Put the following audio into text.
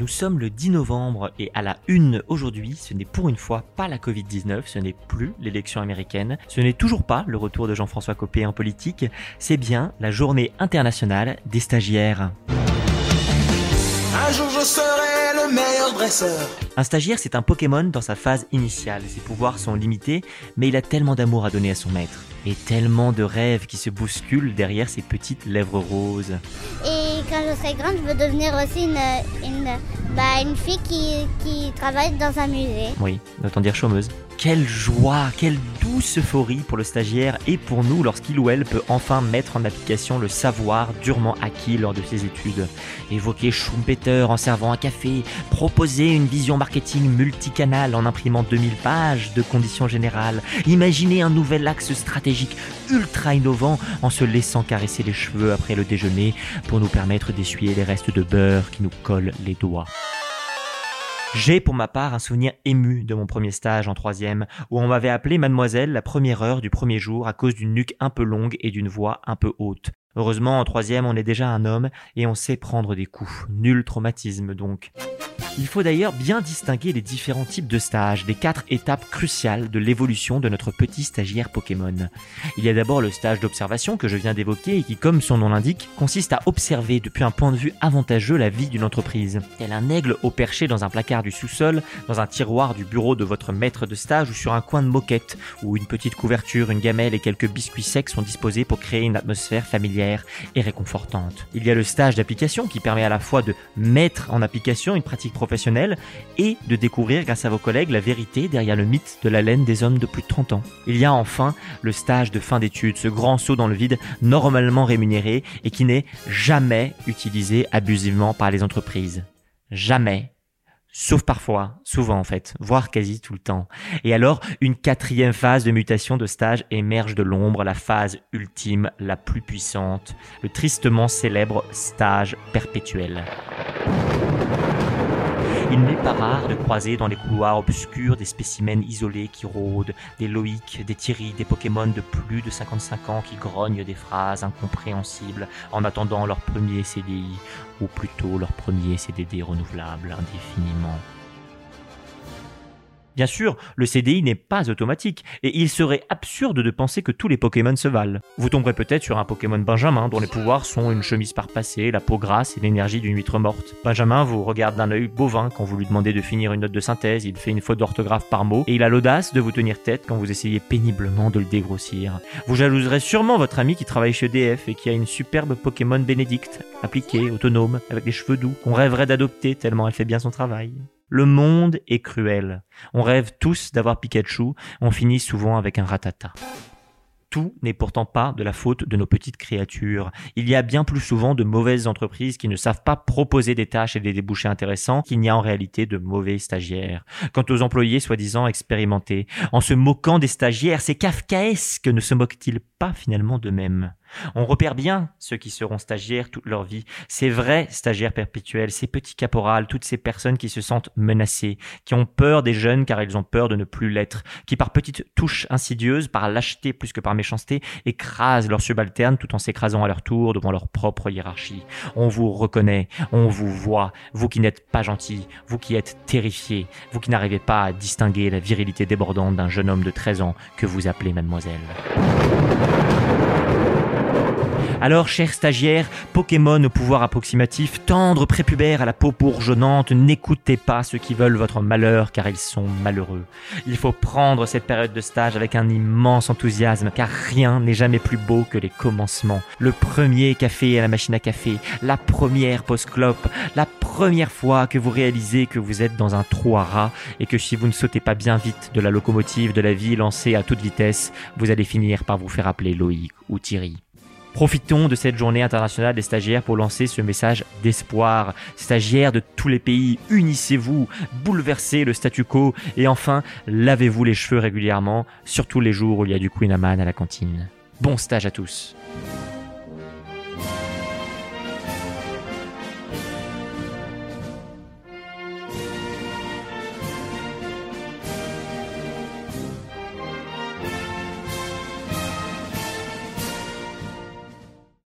Nous sommes le 10 novembre et à la une aujourd'hui, ce n'est pour une fois pas la Covid-19, ce n'est plus l'élection américaine, ce n'est toujours pas le retour de Jean-François Copé en politique, c'est bien la journée internationale des stagiaires. Un jour je serai le meilleur dresseur. Un stagiaire, c'est un Pokémon dans sa phase initiale. Ses pouvoirs sont limités, mais il a tellement d'amour à donner à son maître. Et tellement de rêves qui se bousculent derrière ses petites lèvres roses. Et quand je serai grande, je veux devenir aussi une, une, bah, une fille qui, qui travaille dans un musée. Oui, autant dire chômeuse. Quelle joie, quelle douce euphorie pour le stagiaire et pour nous lorsqu'il ou elle peut enfin mettre en application le savoir durement acquis lors de ses études. Évoquer Schumpeter en servant un café, proposer une vision marketing multicanal en imprimant 2000 pages de conditions générales, imaginer un nouvel axe stratégique ultra innovant en se laissant caresser les cheveux après le déjeuner pour nous permettre d'essuyer les restes de beurre qui nous collent les doigts. J'ai pour ma part un souvenir ému de mon premier stage en troisième, où on m'avait appelé mademoiselle la première heure du premier jour à cause d'une nuque un peu longue et d'une voix un peu haute. Heureusement, en troisième, on est déjà un homme et on sait prendre des coups. Nul traumatisme donc. Il faut d'ailleurs bien distinguer les différents types de stages, les quatre étapes cruciales de l'évolution de notre petit stagiaire Pokémon. Il y a d'abord le stage d'observation que je viens d'évoquer et qui, comme son nom l'indique, consiste à observer depuis un point de vue avantageux la vie d'une entreprise. Tel un aigle au perché dans un placard du sous-sol, dans un tiroir du bureau de votre maître de stage ou sur un coin de moquette, où une petite couverture, une gamelle et quelques biscuits secs sont disposés pour créer une atmosphère familière et réconfortante. Il y a le stage d'application qui permet à la fois de mettre en application une pratique professionnelle et de découvrir grâce à vos collègues la vérité derrière le mythe de la laine des hommes de plus de 30 ans. Il y a enfin le stage de fin d'études, ce grand saut dans le vide normalement rémunéré et qui n'est jamais utilisé abusivement par les entreprises. Jamais. Sauf parfois, souvent en fait, voire quasi tout le temps. Et alors, une quatrième phase de mutation de stage émerge de l'ombre, la phase ultime, la plus puissante, le tristement célèbre stage perpétuel. Il n'est pas rare de croiser dans les couloirs obscurs des spécimens isolés qui rôdent, des Loïc, des Thierry, des Pokémon de plus de 55 ans qui grognent des phrases incompréhensibles en attendant leur premier CDI, ou plutôt leur premier CDD renouvelable indéfiniment. Bien sûr, le CDI n'est pas automatique, et il serait absurde de penser que tous les Pokémon se valent. Vous tomberez peut-être sur un Pokémon Benjamin dont les pouvoirs sont une chemise parpassée, la peau grasse et l'énergie d'une huître morte. Benjamin vous regarde d'un œil bovin quand vous lui demandez de finir une note de synthèse, il fait une faute d'orthographe par mot, et il a l'audace de vous tenir tête quand vous essayez péniblement de le dégrossir. Vous jalouserez sûrement votre ami qui travaille chez EDF et qui a une superbe Pokémon Bénédicte, appliquée, autonome, avec des cheveux doux, qu'on rêverait d'adopter tellement elle fait bien son travail. Le monde est cruel. On rêve tous d'avoir Pikachu, on finit souvent avec un ratata. Tout n'est pourtant pas de la faute de nos petites créatures. Il y a bien plus souvent de mauvaises entreprises qui ne savent pas proposer des tâches et des débouchés intéressants qu'il n'y a en réalité de mauvais stagiaires. Quant aux employés soi-disant expérimentés, en se moquant des stagiaires, c'est kafkaesque ne se moquent-ils pas finalement d'eux-mêmes? On repère bien ceux qui seront stagiaires toute leur vie, ces vrais stagiaires perpétuels, ces petits caporals, toutes ces personnes qui se sentent menacées, qui ont peur des jeunes car ils ont peur de ne plus l'être, qui par petites touches insidieuses, par lâcheté plus que par méchanceté, écrasent leurs subalternes tout en s'écrasant à leur tour devant leur propre hiérarchie. On vous reconnaît, on vous voit, vous qui n'êtes pas gentil, vous qui êtes terrifié, vous qui n'arrivez pas à distinguer la virilité débordante d'un jeune homme de 13 ans que vous appelez mademoiselle. Alors, chers stagiaires, Pokémon au pouvoir approximatif, tendre prépubère à la peau bourgeonnante, n'écoutez pas ceux qui veulent votre malheur car ils sont malheureux. Il faut prendre cette période de stage avec un immense enthousiasme car rien n'est jamais plus beau que les commencements. Le premier café à la machine à café, la première post-clope, la première fois que vous réalisez que vous êtes dans un trou à rats et que si vous ne sautez pas bien vite de la locomotive de la vie lancée à toute vitesse, vous allez finir par vous faire appeler Loïc ou Thierry. Profitons de cette journée internationale des stagiaires pour lancer ce message d'espoir. Stagiaires de tous les pays, unissez-vous, bouleversez le statu quo et enfin, lavez-vous les cheveux régulièrement, surtout les jours où il y a du Queen Amman à la cantine. Bon stage à tous.